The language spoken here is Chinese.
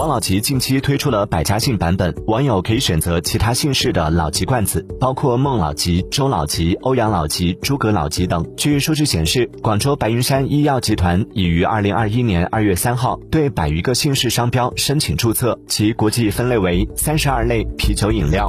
王老吉近期推出了百家姓版本网友可以选择其他姓氏的老吉罐子包括孟老吉周老吉欧阳老吉诸葛老吉等。据数据显示广州白云山医药集团已于二零二一年二月三号对百余个姓氏商标申请注册其国际分类为三十二类啤酒饮料。